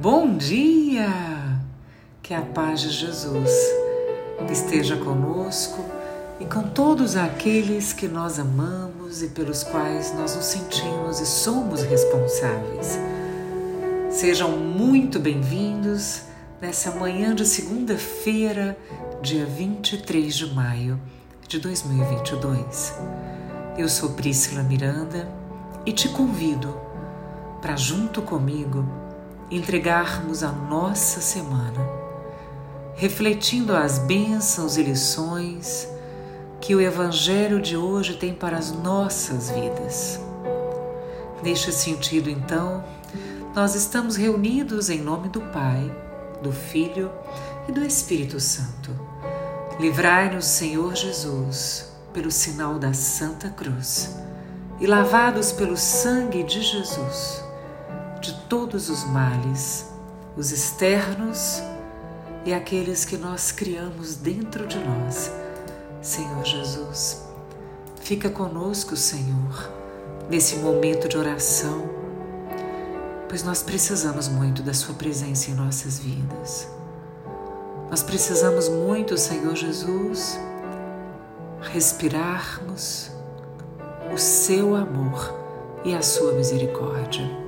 Bom dia! Que a paz de Jesus esteja conosco e com todos aqueles que nós amamos e pelos quais nós nos sentimos e somos responsáveis. Sejam muito bem-vindos nessa manhã de segunda-feira, dia 23 de maio de 2022. Eu sou Priscila Miranda e te convido para, junto comigo, entregarmos a nossa semana, refletindo as bênçãos e lições que o Evangelho de hoje tem para as nossas vidas. Neste sentido, então, nós estamos reunidos em nome do Pai, do Filho e do Espírito Santo. Livrai-nos, Senhor Jesus, pelo sinal da Santa Cruz e lavados pelo sangue de Jesus todos os males, os externos e aqueles que nós criamos dentro de nós. Senhor Jesus, fica conosco, Senhor, nesse momento de oração, pois nós precisamos muito da Sua presença em nossas vidas. Nós precisamos muito, Senhor Jesus, respirarmos o Seu amor e a Sua misericórdia.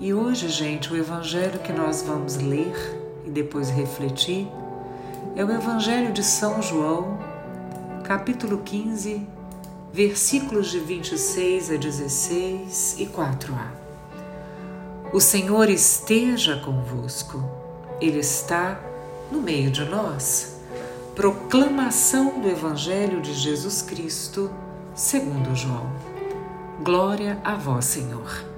E hoje, gente, o evangelho que nós vamos ler e depois refletir é o Evangelho de São João, capítulo 15, versículos de 26 a 16 e 4a. O Senhor esteja convosco, Ele está no meio de nós. Proclamação do Evangelho de Jesus Cristo, segundo João. Glória a vós, Senhor.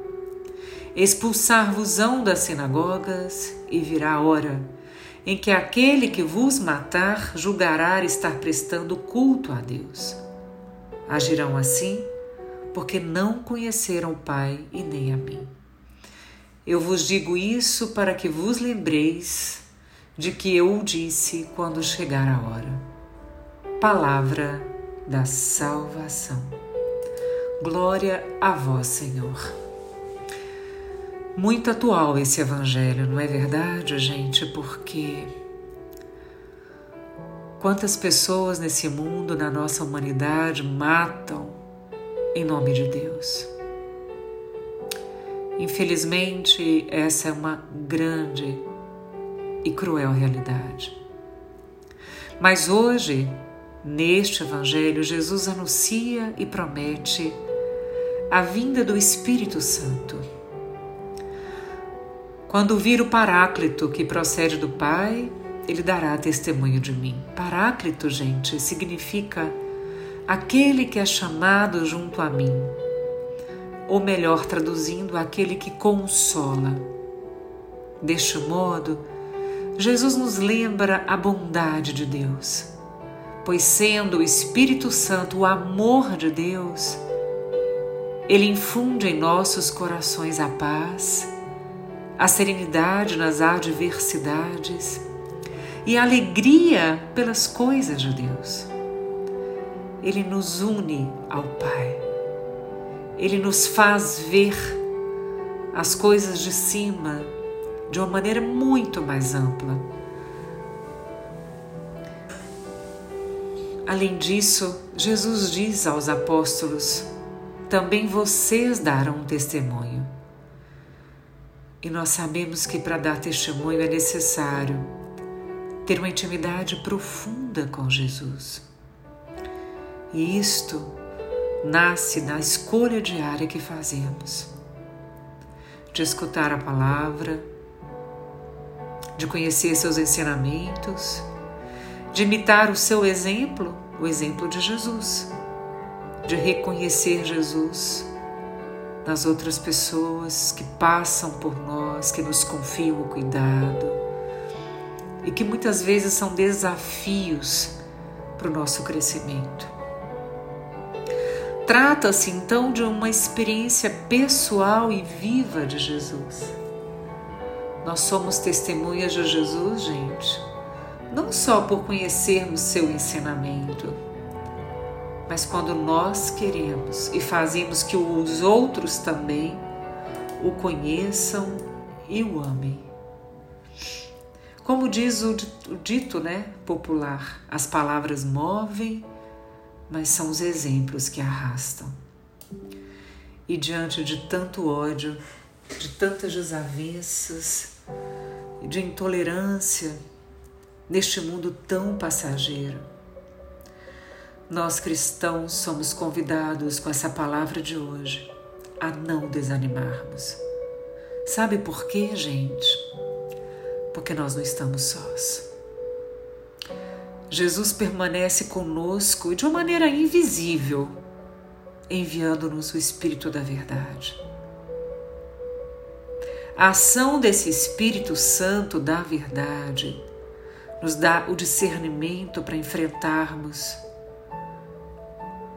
Expulsar-vos-ão das sinagogas, e virá a hora em que aquele que vos matar julgará estar prestando culto a Deus. Agirão assim porque não conheceram o Pai e nem a mim. Eu vos digo isso para que vos lembreis de que eu o disse quando chegar a hora. Palavra da salvação. Glória a vós, Senhor. Muito atual esse evangelho, não é verdade, gente? Porque quantas pessoas nesse mundo, na nossa humanidade, matam em nome de Deus. Infelizmente, essa é uma grande e cruel realidade. Mas hoje, neste Evangelho, Jesus anuncia e promete a vinda do Espírito Santo quando vir o Paráclito que procede do Pai, ele dará testemunho de mim. Paráclito, gente, significa aquele que é chamado junto a mim. Ou melhor, traduzindo, aquele que consola. Deste modo, Jesus nos lembra a bondade de Deus, pois sendo o Espírito Santo o amor de Deus, ele infunde em nossos corações a paz a serenidade nas adversidades e a alegria pelas coisas de Deus. Ele nos une ao Pai. Ele nos faz ver as coisas de cima de uma maneira muito mais ampla. Além disso, Jesus diz aos apóstolos: também vocês darão testemunho. E nós sabemos que para dar testemunho é necessário ter uma intimidade profunda com Jesus. E isto nasce na escolha diária que fazemos de escutar a palavra, de conhecer seus ensinamentos, de imitar o seu exemplo, o exemplo de Jesus, de reconhecer Jesus nas outras pessoas que passam por nós, que nos confiam o cuidado e que muitas vezes são desafios para o nosso crescimento. Trata-se então de uma experiência pessoal e viva de Jesus. Nós somos testemunhas de Jesus, gente, não só por conhecermos seu ensinamento, mas quando nós queremos e fazemos que os outros também o conheçam e o amem. Como diz o dito né, popular, as palavras movem, mas são os exemplos que arrastam. E diante de tanto ódio, de tantas desavenças, de intolerância, neste mundo tão passageiro, nós cristãos somos convidados com essa palavra de hoje a não desanimarmos. Sabe por quê, gente? Porque nós não estamos sós. Jesus permanece conosco de uma maneira invisível, enviando-nos o Espírito da Verdade. A ação desse Espírito Santo da Verdade nos dá o discernimento para enfrentarmos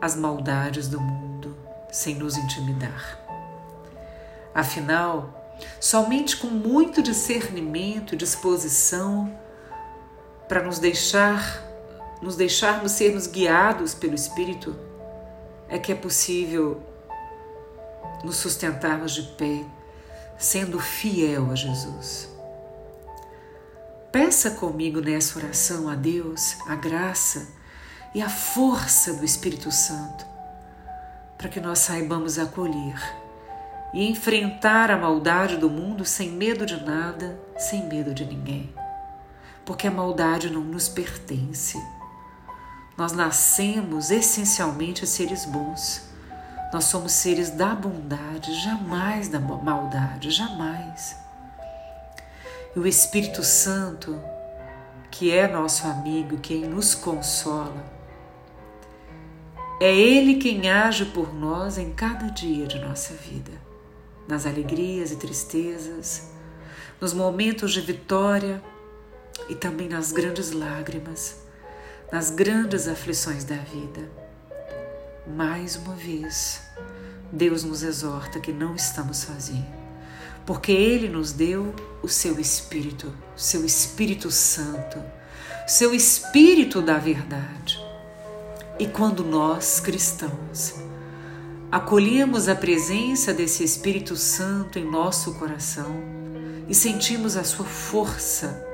as maldades do mundo sem nos intimidar. Afinal, somente com muito discernimento e disposição para nos deixar nos deixarmos sermos guiados pelo Espírito é que é possível nos sustentarmos de pé, sendo fiel a Jesus. Peça comigo nessa oração a Deus a graça e a força do Espírito Santo, para que nós saibamos acolher e enfrentar a maldade do mundo sem medo de nada, sem medo de ninguém. Porque a maldade não nos pertence. Nós nascemos essencialmente seres bons. Nós somos seres da bondade, jamais da maldade, jamais. E o Espírito Santo, que é nosso amigo, quem nos consola, é Ele quem age por nós em cada dia de nossa vida, nas alegrias e tristezas, nos momentos de vitória e também nas grandes lágrimas, nas grandes aflições da vida. Mais uma vez, Deus nos exorta que não estamos sozinhos, porque Ele nos deu o seu Espírito, o seu Espírito Santo, o seu Espírito da verdade e quando nós, cristãos, acolhemos a presença desse Espírito Santo em nosso coração e sentimos a sua força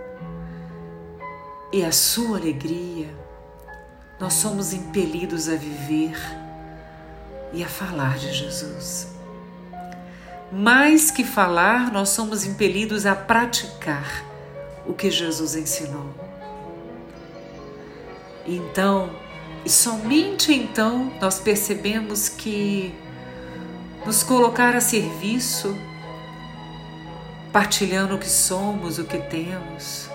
e a sua alegria, nós somos impelidos a viver e a falar de Jesus. Mais que falar, nós somos impelidos a praticar o que Jesus ensinou. Então, e somente então nós percebemos que nos colocar a serviço, partilhando o que somos, o que temos,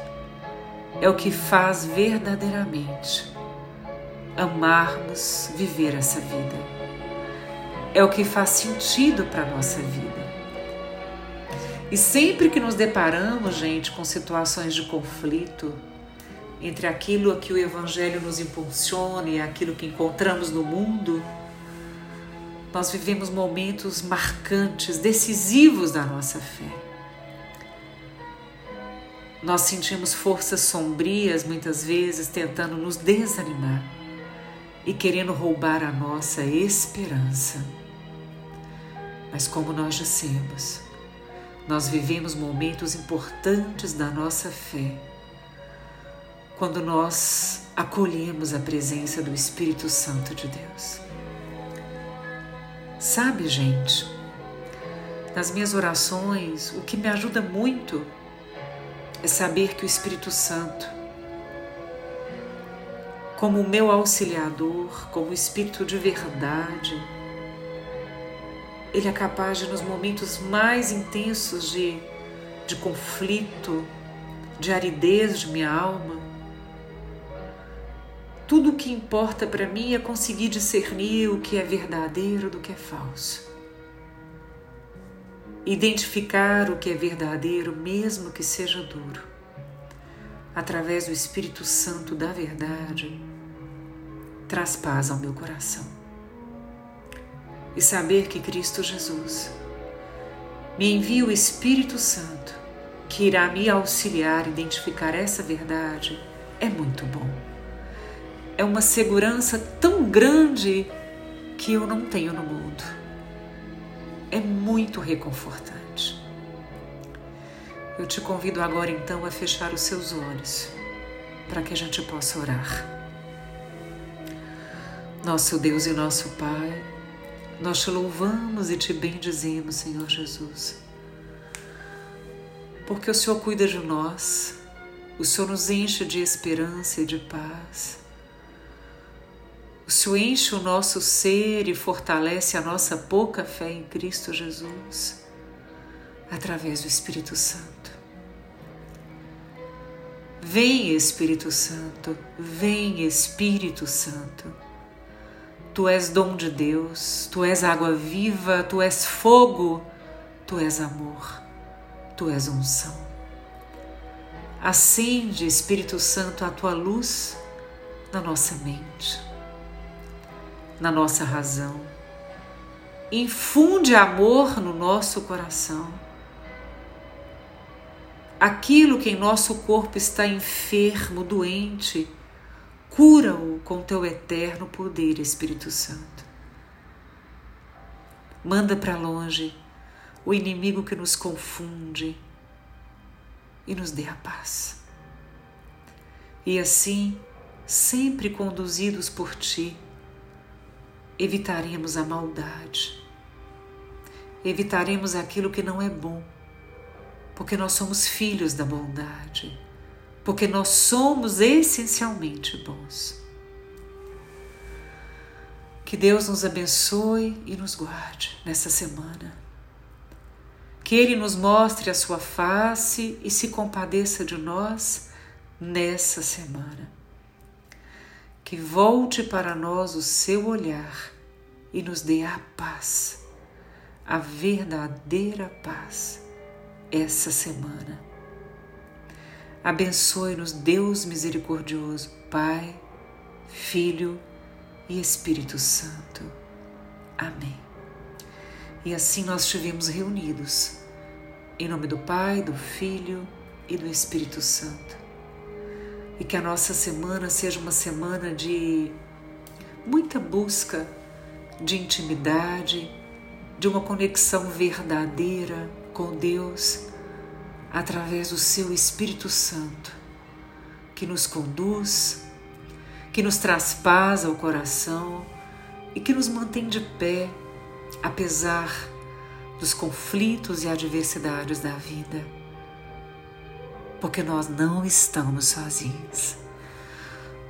é o que faz verdadeiramente amarmos viver essa vida. É o que faz sentido para a nossa vida. E sempre que nos deparamos, gente, com situações de conflito, entre aquilo a que o Evangelho nos impulsiona e aquilo que encontramos no mundo, nós vivemos momentos marcantes, decisivos da nossa fé. Nós sentimos forças sombrias muitas vezes tentando nos desanimar e querendo roubar a nossa esperança. Mas, como nós dissemos, nós vivemos momentos importantes da nossa fé quando nós acolhemos a presença do Espírito Santo de Deus. Sabe, gente, nas minhas orações, o que me ajuda muito é saber que o Espírito Santo, como o meu auxiliador, como o Espírito de verdade, ele é capaz de, nos momentos mais intensos de, de conflito, de aridez de minha alma, tudo o que importa para mim é conseguir discernir o que é verdadeiro do que é falso. identificar o que é verdadeiro, mesmo que seja duro, através do Espírito Santo da verdade, traz paz ao meu coração. E saber que Cristo Jesus me envia o Espírito Santo que irá me auxiliar a identificar essa verdade é muito bom. É uma segurança tão grande que eu não tenho no mundo. É muito reconfortante. Eu te convido agora então a fechar os seus olhos para que a gente possa orar. Nosso Deus e nosso Pai, nós te louvamos e te bendizemos, Senhor Jesus, porque o Senhor cuida de nós, o Senhor nos enche de esperança e de paz. O Senhor enche o nosso ser e fortalece a nossa pouca fé em Cristo Jesus através do Espírito Santo. Vem, Espírito Santo, vem, Espírito Santo. Tu és dom de Deus, tu és água viva, tu és fogo, tu és amor, tu és unção. Acende, Espírito Santo, a tua luz na nossa mente, na nossa razão. Infunde amor no nosso coração. Aquilo que em nosso corpo está enfermo, doente, cura-o com teu eterno poder, Espírito Santo. Manda para longe o inimigo que nos confunde, e nos dê a paz. E assim, sempre conduzidos por Ti, evitaremos a maldade, evitaremos aquilo que não é bom, porque nós somos filhos da bondade, porque nós somos essencialmente bons. Que Deus nos abençoe e nos guarde nessa semana que Ele nos mostre a sua face e se compadeça de nós nessa semana. Que volte para nós o seu olhar e nos dê a paz, a verdadeira paz, essa semana. Abençoe-nos, Deus misericordioso, Pai, Filho e Espírito Santo. Amém. E assim nós estivemos reunidos, em nome do Pai, do Filho e do Espírito Santo. E que a nossa semana seja uma semana de muita busca de intimidade, de uma conexão verdadeira com Deus através do seu Espírito Santo, que nos conduz, que nos traz paz ao coração e que nos mantém de pé apesar dos conflitos e adversidades da vida, porque nós não estamos sozinhos.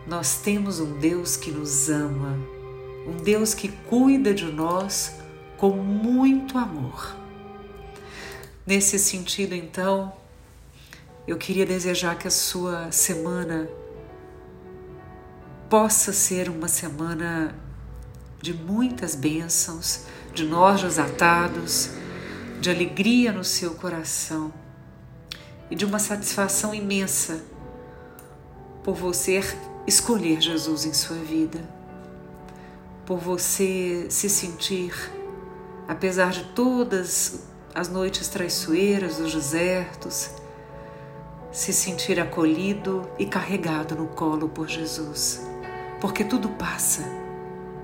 Nós temos um Deus que nos ama, um Deus que cuida de nós com muito amor. Nesse sentido, então, eu queria desejar que a sua semana possa ser uma semana de muitas bênçãos, de nojos atados, de alegria no seu coração e de uma satisfação imensa por você escolher Jesus em sua vida, por você se sentir, apesar de todas as noites traiçoeiras, os desertos, se sentir acolhido e carregado no colo por Jesus, porque tudo passa,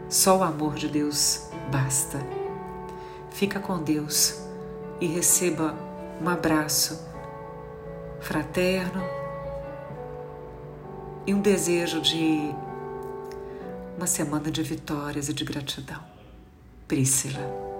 só o amor de Deus basta. Fica com Deus e receba um abraço fraterno e um desejo de uma semana de vitórias e de gratidão. Priscila.